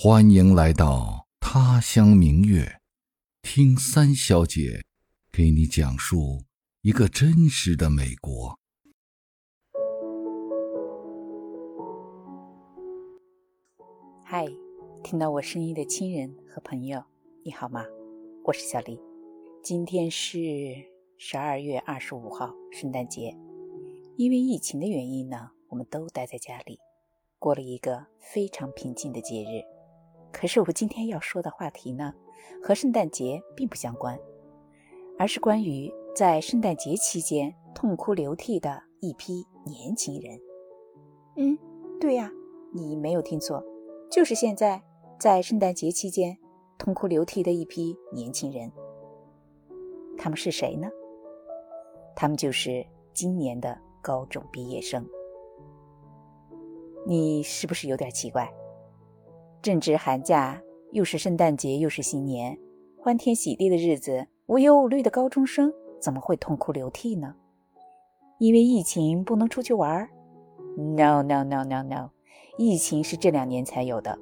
欢迎来到他乡明月，听三小姐给你讲述一个真实的美国。嗨，听到我声音的亲人和朋友，你好吗？我是小丽。今天是十二月二十五号，圣诞节。因为疫情的原因呢，我们都待在家里，过了一个非常平静的节日。可是我今天要说的话题呢，和圣诞节并不相关，而是关于在圣诞节期间痛哭流涕的一批年轻人。嗯，对呀，你没有听错，就是现在在圣诞节期间痛哭流涕的一批年轻人。他们是谁呢？他们就是今年的高中毕业生。你是不是有点奇怪？正值寒假，又是圣诞节，又是新年，欢天喜地的日子，无忧无虑的高中生怎么会痛哭流涕呢？因为疫情不能出去玩儿？No No No No No，疫情是这两年才有的，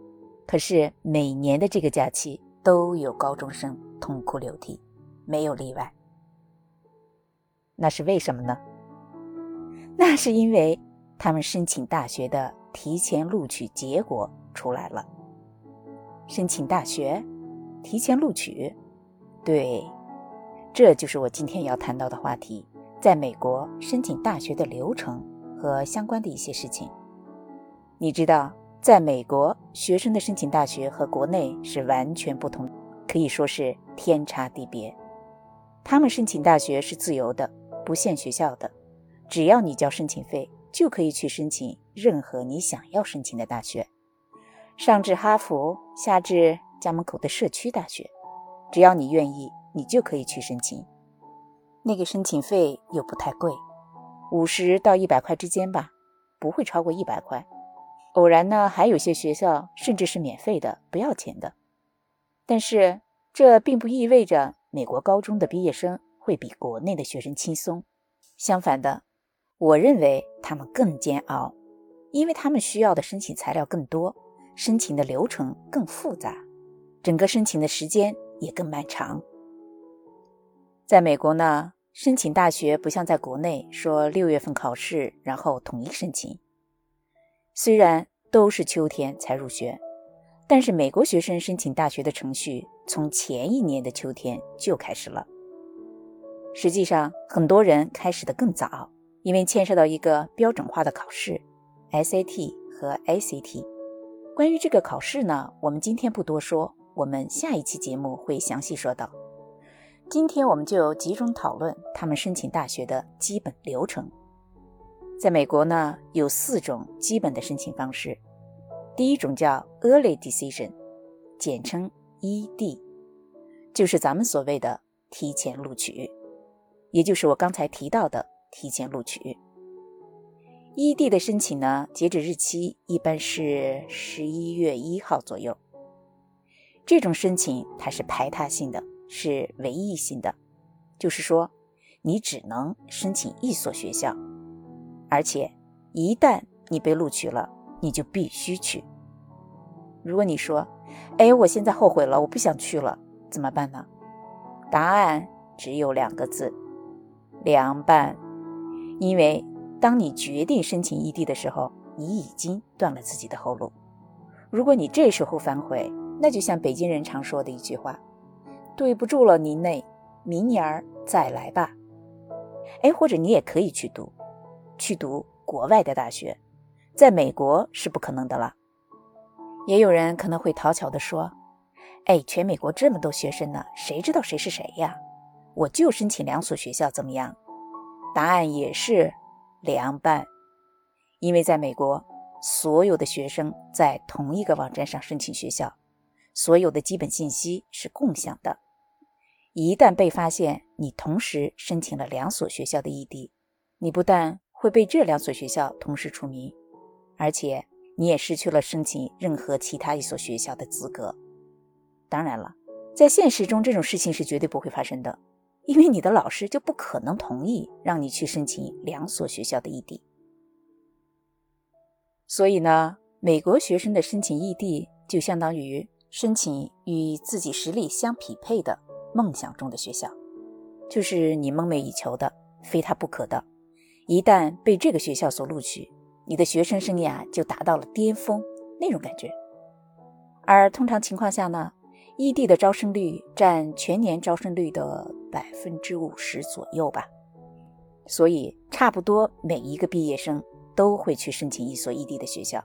可是每年的这个假期都有高中生痛哭流涕，没有例外。那是为什么呢？那是因为他们申请大学的提前录取结果出来了。申请大学，提前录取，对，这就是我今天要谈到的话题。在美国申请大学的流程和相关的一些事情。你知道，在美国学生的申请大学和国内是完全不同，可以说是天差地别。他们申请大学是自由的，不限学校的，只要你交申请费，就可以去申请任何你想要申请的大学。上至哈佛，下至家门口的社区大学，只要你愿意，你就可以去申请。那个申请费又不太贵，五十到一百块之间吧，不会超过一百块。偶然呢，还有些学校甚至是免费的，不要钱的。但是这并不意味着美国高中的毕业生会比国内的学生轻松。相反的，我认为他们更煎熬，因为他们需要的申请材料更多。申请的流程更复杂，整个申请的时间也更漫长。在美国呢，申请大学不像在国内说六月份考试，然后统一申请。虽然都是秋天才入学，但是美国学生申请大学的程序从前一年的秋天就开始了。实际上，很多人开始的更早，因为牵涉到一个标准化的考试，SAT 和 ACT。关于这个考试呢，我们今天不多说，我们下一期节目会详细说到。今天我们就集中讨论他们申请大学的基本流程。在美国呢，有四种基本的申请方式。第一种叫 Early Decision，简称 ED，就是咱们所谓的提前录取，也就是我刚才提到的提前录取。异地的申请呢，截止日期一般是十一月一号左右。这种申请它是排他性的，是唯一性的，就是说你只能申请一所学校，而且一旦你被录取了，你就必须去。如果你说，哎，我现在后悔了，我不想去了，怎么办呢？答案只有两个字：凉拌，因为。当你决定申请异地的时候，你已经断了自己的后路。如果你这时候反悔，那就像北京人常说的一句话：“对不住了您嘞，明年儿再来吧。”哎，或者你也可以去读，去读国外的大学，在美国是不可能的了。也有人可能会讨巧的说：“哎，全美国这么多学生呢，谁知道谁是谁呀？我就申请两所学校怎么样？”答案也是。凉拌，因为在美国，所有的学生在同一个网站上申请学校，所有的基本信息是共享的。一旦被发现你同时申请了两所学校的异地，你不但会被这两所学校同时除名，而且你也失去了申请任何其他一所学校的资格。当然了，在现实中这种事情是绝对不会发生的。因为你的老师就不可能同意让你去申请两所学校的异地，所以呢，美国学生的申请异地就相当于申请与自己实力相匹配的梦想中的学校，就是你梦寐以求的、非他不可的。一旦被这个学校所录取，你的学生生涯就达到了巅峰那种感觉。而通常情况下呢，异地的招生率占全年招生率的百分之五十左右吧，所以差不多每一个毕业生都会去申请一所异地的学校。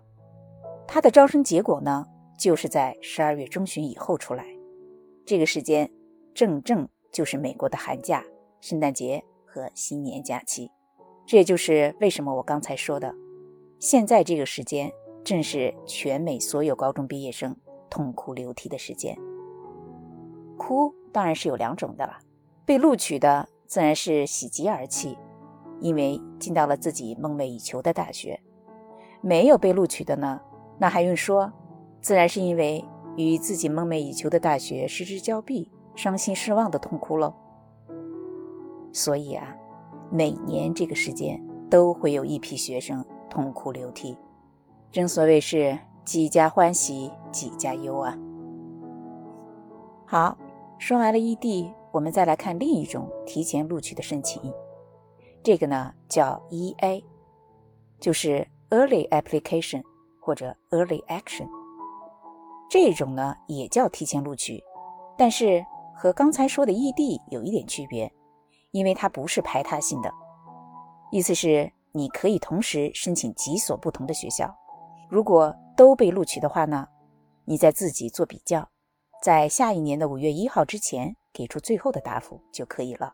它的招生结果呢，就是在十二月中旬以后出来，这个时间正正就是美国的寒假、圣诞节和新年假期。这也就是为什么我刚才说的，现在这个时间正是全美所有高中毕业生痛哭流涕的时间。哭当然是有两种的了，被录取的自然是喜极而泣，因为进到了自己梦寐以求的大学；没有被录取的呢，那还用说，自然是因为与自己梦寐以求的大学失之交臂，伤心失望的痛哭喽。所以啊。每年这个时间都会有一批学生痛哭流涕，正所谓是几家欢喜几家忧啊。好，说完了异地，我们再来看另一种提前录取的申请，这个呢叫 EA，就是 Early Application 或者 Early Action。这种呢也叫提前录取，但是和刚才说的异地有一点区别。因为它不是排他性的，意思是你可以同时申请几所不同的学校，如果都被录取的话呢，你再自己做比较，在下一年的五月一号之前给出最后的答复就可以了。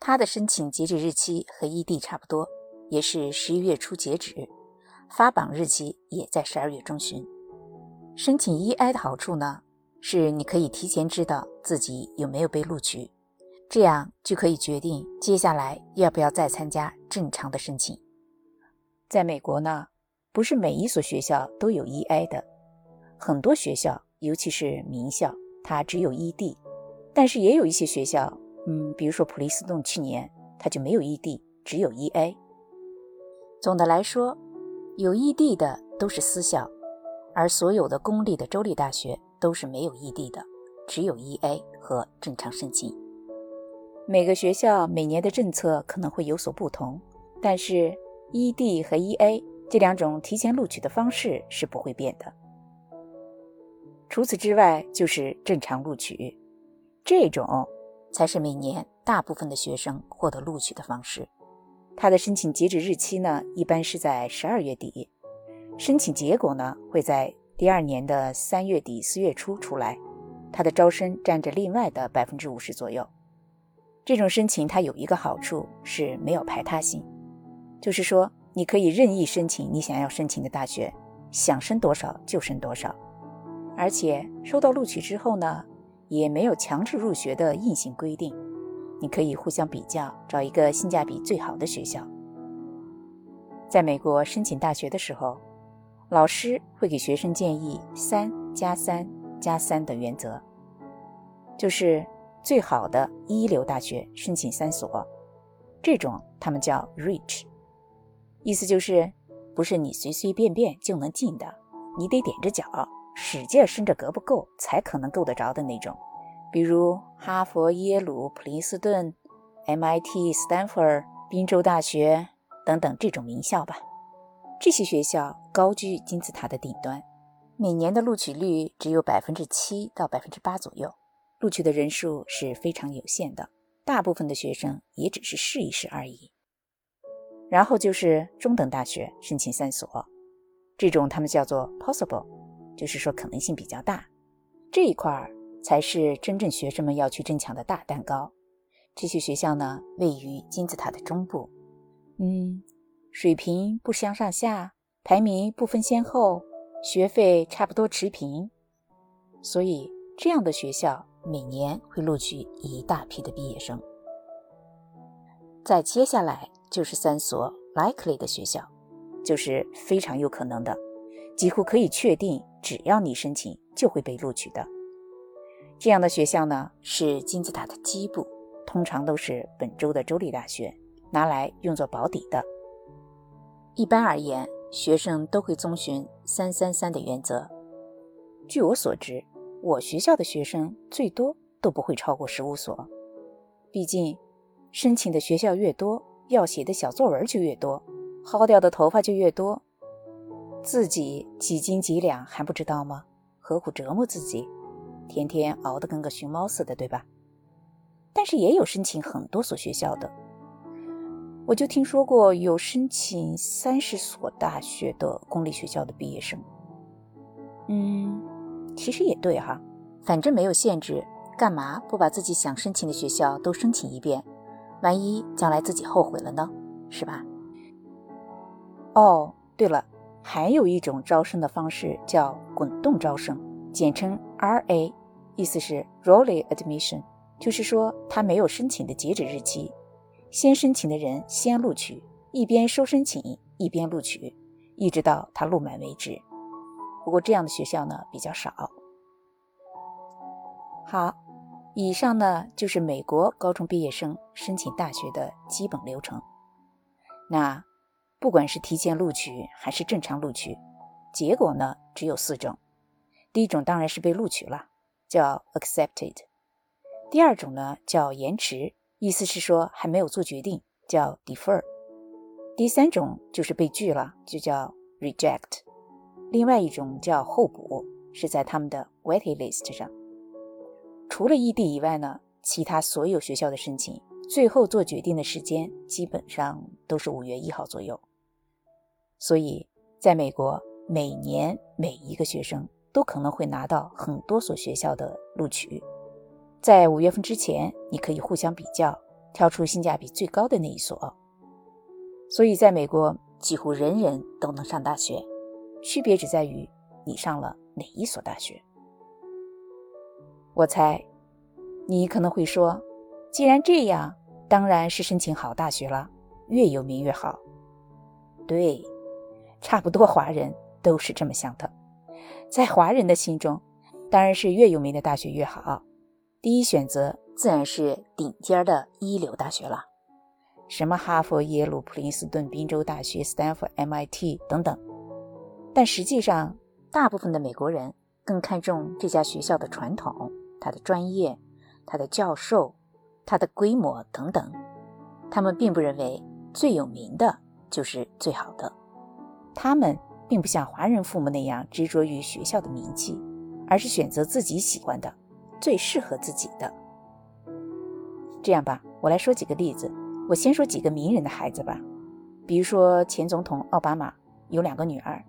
它的申请截止日期和异地差不多，也是十一月初截止，发榜日期也在十二月中旬。申请 EI 的好处呢，是你可以提前知道自己有没有被录取。这样就可以决定接下来要不要再参加正常的申请。在美国呢，不是每一所学校都有 EI 的，很多学校，尤其是名校，它只有 ED。但是也有一些学校，嗯，比如说普利斯顿，去年它就没有 ED，只有 EA。总的来说，有 ED 的都是私校，而所有的公立的州立大学都是没有 ED 的，只有 EA 和正常申请。每个学校每年的政策可能会有所不同，但是 ED 和 EA 这两种提前录取的方式是不会变的。除此之外，就是正常录取，这种才是每年大部分的学生获得录取的方式。它的申请截止日期呢，一般是在十二月底，申请结果呢会在第二年的三月底四月初出来。它的招生占着另外的百分之五十左右。这种申请它有一个好处是没有排他性，就是说你可以任意申请你想要申请的大学，想升多少就升多少，而且收到录取之后呢，也没有强制入学的硬性规定，你可以互相比较，找一个性价比最好的学校。在美国申请大学的时候，老师会给学生建议三加三加三的原则，就是。最好的一流大学申请三所，这种他们叫 Reach，意思就是不是你随随便便就能进的，你得踮着脚，使劲伸着胳膊够才可能够得着的那种。比如哈佛、耶鲁、普林斯顿、MIT、斯坦福、宾州大学等等这种名校吧。这些学校高居金字塔的顶端，每年的录取率只有百分之七到百分之八左右。录取的人数是非常有限的，大部分的学生也只是试一试而已。然后就是中等大学申请三所，这种他们叫做 possible，就是说可能性比较大。这一块儿才是真正学生们要去争抢的大蛋糕。这些学校呢，位于金字塔的中部，嗯，水平不相上下，排名不分先后，学费差不多持平，所以这样的学校。每年会录取一大批的毕业生。再接下来就是三所 likely 的学校，就是非常有可能的，几乎可以确定，只要你申请就会被录取的。这样的学校呢，是金字塔的基部，通常都是本州的州立大学，拿来用作保底的。一般而言，学生都会遵循三三三的原则，据我所知，我学校的学生最多都不会超过十五所。毕竟，申请的学校越多，要写的小作文就越多，薅掉的头发就越多。自己几斤几两还不知道吗？何苦折磨自己？天天熬得跟个熊猫似的，对吧？但是也有申请很多所学校的，我就听说过有申请三十所大学的公立学校的毕业生。嗯，其实也对哈，反正没有限制。干嘛不把自己想申请的学校都申请一遍？万一将来自己后悔了呢？是吧？哦，对了，还有一种招生的方式叫滚动招生，简称 RA，意思是 Rolling Admission，就是说他没有申请的截止日期，先申请的人先录取，一边收申请一边录取，一直到他录满为止。不过这样的学校呢比较少。好。以上呢就是美国高中毕业生申请大学的基本流程。那不管是提前录取还是正常录取，结果呢只有四种。第一种当然是被录取了，叫 accepted；第二种呢叫延迟，意思是说还没有做决定，叫 defer；第三种就是被拒了，就叫 reject；另外一种叫候补，是在他们的 waiting list 上。除了异地以外呢，其他所有学校的申请，最后做决定的时间基本上都是五月一号左右。所以，在美国，每年每一个学生都可能会拿到很多所学校的录取。在五月份之前，你可以互相比较，挑出性价比最高的那一所。所以，在美国，几乎人人都能上大学，区别只在于你上了哪一所大学。我猜，你可能会说，既然这样，当然是申请好大学了，越有名越好。对，差不多华人都是这么想的。在华人的心中，当然是越有名的大学越好。第一选择自然是顶尖的一流大学了，什么哈佛、耶鲁、普林斯顿、宾州大学、斯坦福、MIT 等等。但实际上，大部分的美国人更看重这家学校的传统。它的专业、它的教授、它的规模等等，他们并不认为最有名的就是最好的。他们并不像华人父母那样执着于学校的名气，而是选择自己喜欢的、最适合自己的。这样吧，我来说几个例子。我先说几个名人的孩子吧，比如说前总统奥巴马有两个女儿，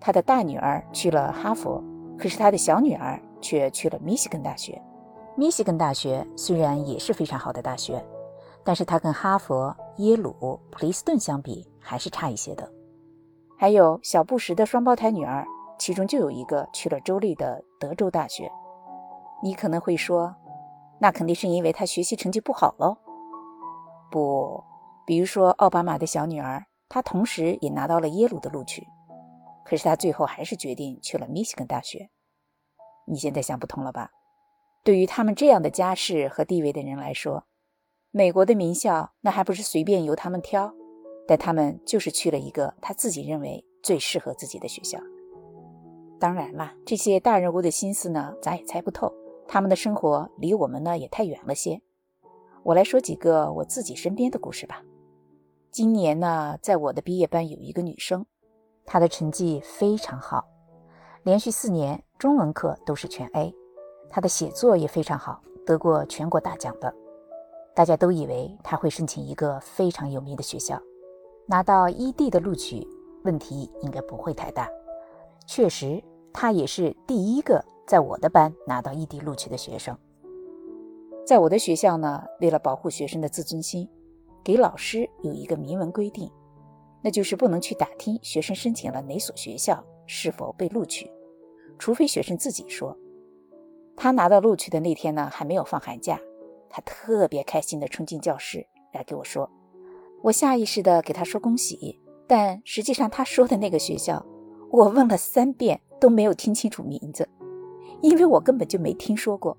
他的大女儿去了哈佛，可是他的小女儿。却去了密西根大学。密西根大学虽然也是非常好的大学，但是它跟哈佛、耶鲁、普林斯顿相比还是差一些的。还有小布什的双胞胎女儿，其中就有一个去了州立的德州大学。你可能会说，那肯定是因为他学习成绩不好喽？不，比如说奥巴马的小女儿，她同时也拿到了耶鲁的录取，可是她最后还是决定去了密西根大学。你现在想不通了吧？对于他们这样的家世和地位的人来说，美国的名校那还不是随便由他们挑？但他们就是去了一个他自己认为最适合自己的学校。当然啦，这些大人物的心思呢，咱也猜不透。他们的生活离我们呢也太远了些。我来说几个我自己身边的故事吧。今年呢，在我的毕业班有一个女生，她的成绩非常好。连续四年中文课都是全 A，她的写作也非常好，得过全国大奖的。大家都以为他会申请一个非常有名的学校，拿到 ED 的录取，问题应该不会太大。确实，他也是第一个在我的班拿到 ED 录取的学生。在我的学校呢，为了保护学生的自尊心，给老师有一个明文规定，那就是不能去打听学生申请了哪所学校。是否被录取？除非学生自己说。他拿到录取的那天呢，还没有放寒假，他特别开心地冲进教室来给我说。我下意识地给他说恭喜，但实际上他说的那个学校，我问了三遍都没有听清楚名字，因为我根本就没听说过。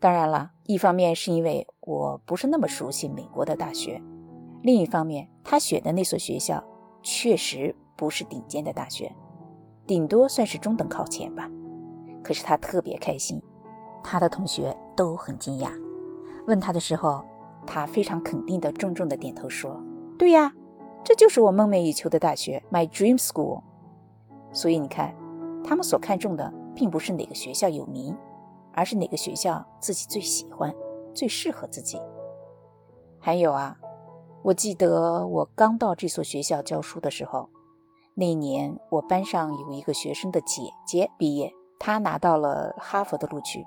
当然了，一方面是因为我不是那么熟悉美国的大学，另一方面他选的那所学校确实不是顶尖的大学。顶多算是中等靠前吧。可是他特别开心，他的同学都很惊讶。问他的时候，他非常肯定的重重的点头说：“对呀，这就是我梦寐以求的大学，My Dream School。”所以你看，他们所看重的并不是哪个学校有名，而是哪个学校自己最喜欢、最适合自己。还有啊，我记得我刚到这所学校教书的时候，那年我班上有一个学生的姐姐毕业，她拿到了哈佛的录取，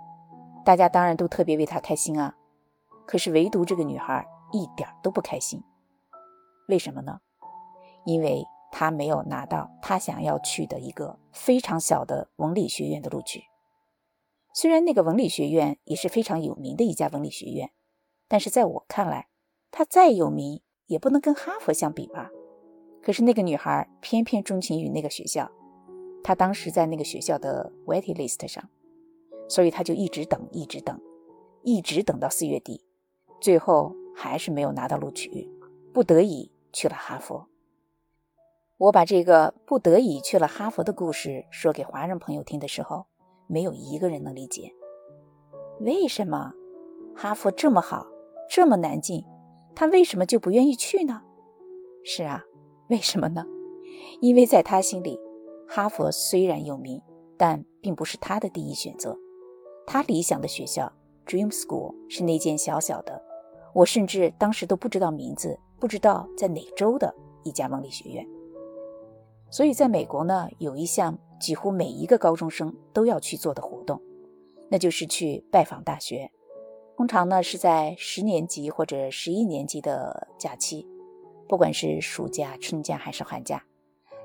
大家当然都特别为她开心啊。可是唯独这个女孩一点都不开心，为什么呢？因为她没有拿到她想要去的一个非常小的文理学院的录取。虽然那个文理学院也是非常有名的一家文理学院，但是在我看来，它再有名也不能跟哈佛相比吧。可是那个女孩偏偏钟情于那个学校，她当时在那个学校的 waitlist 上，所以她就一直等，一直等，一直等到四月底。最后还是没有拿到录取，不得已去了哈佛。我把这个不得已去了哈佛的故事说给华人朋友听的时候，没有一个人能理解。为什么哈佛这么好，这么难进，他为什么就不愿意去呢？是啊，为什么呢？因为在他心里，哈佛虽然有名，但并不是他的第一选择。他理想的学校 Dream School 是那间小小的。我甚至当时都不知道名字，不知道在哪州的一家文理学院。所以，在美国呢，有一项几乎每一个高中生都要去做的活动，那就是去拜访大学。通常呢是在十年级或者十一年级的假期，不管是暑假、春假还是寒假，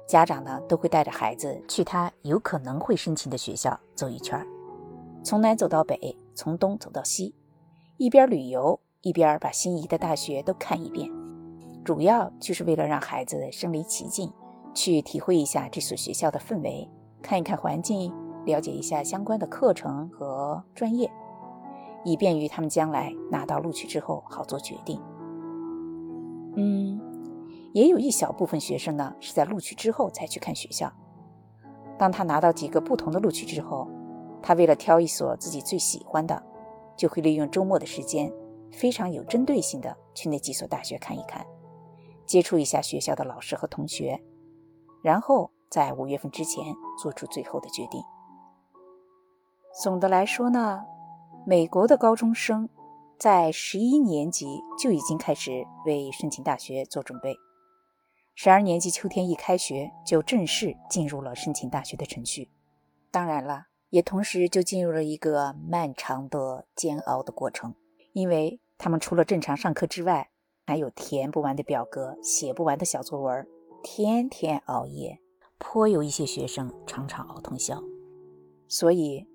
家长呢都会带着孩子去他有可能会申请的学校走一圈，从南走到北，从东走到西，一边旅游。一边把心仪的大学都看一遍，主要就是为了让孩子身临其境，去体会一下这所学校的氛围，看一看环境，了解一下相关的课程和专业，以便于他们将来拿到录取之后好做决定。嗯，也有一小部分学生呢是在录取之后才去看学校。当他拿到几个不同的录取之后，他为了挑一所自己最喜欢的，就会利用周末的时间。非常有针对性的去那几所大学看一看，接触一下学校的老师和同学，然后在五月份之前做出最后的决定。总的来说呢，美国的高中生在十一年级就已经开始为申请大学做准备，十二年级秋天一开学就正式进入了申请大学的程序。当然了，也同时就进入了一个漫长的煎熬的过程。因为他们除了正常上课之外，还有填不完的表格、写不完的小作文，天天熬夜，颇有一些学生常常熬通宵。所以，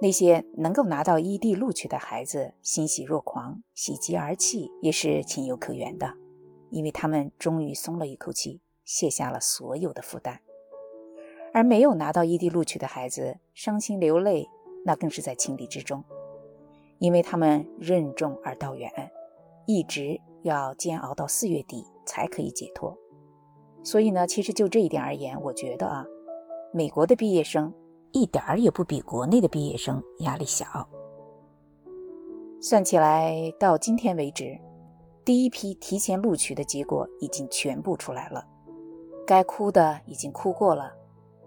那些能够拿到异地录取的孩子欣喜若狂、喜极而泣，也是情有可原的，因为他们终于松了一口气，卸下了所有的负担。而没有拿到异地录取的孩子，伤心流泪，那更是在情理之中。因为他们任重而道远，一直要煎熬到四月底才可以解脱。所以呢，其实就这一点而言，我觉得啊，美国的毕业生一点儿也不比国内的毕业生压力小。算起来，到今天为止，第一批提前录取的结果已经全部出来了，该哭的已经哭过了，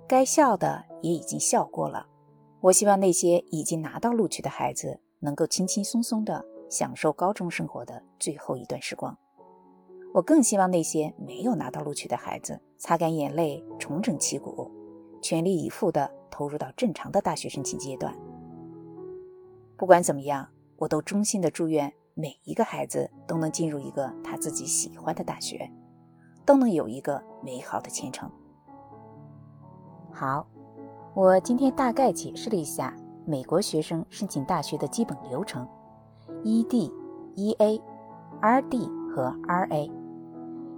该笑的也已经笑过了。我希望那些已经拿到录取的孩子。能够轻轻松松地享受高中生活的最后一段时光。我更希望那些没有拿到录取的孩子擦干眼泪，重整旗鼓，全力以赴地投入到正常的大学申请阶段。不管怎么样，我都衷心地祝愿每一个孩子都能进入一个他自己喜欢的大学，都能有一个美好的前程。好，我今天大概解释了一下。美国学生申请大学的基本流程：ED、EA、RD 和 RA，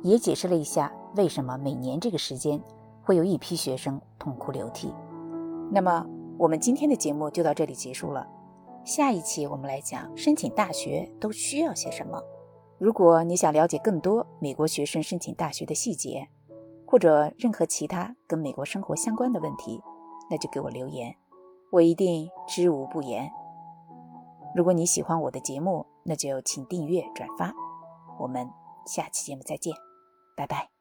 也解释了一下为什么每年这个时间会有一批学生痛哭流涕。那么，我们今天的节目就到这里结束了。下一期我们来讲申请大学都需要些什么。如果你想了解更多美国学生申请大学的细节，或者任何其他跟美国生活相关的问题，那就给我留言。我一定知无不言。如果你喜欢我的节目，那就请订阅、转发。我们下期节目再见，拜拜。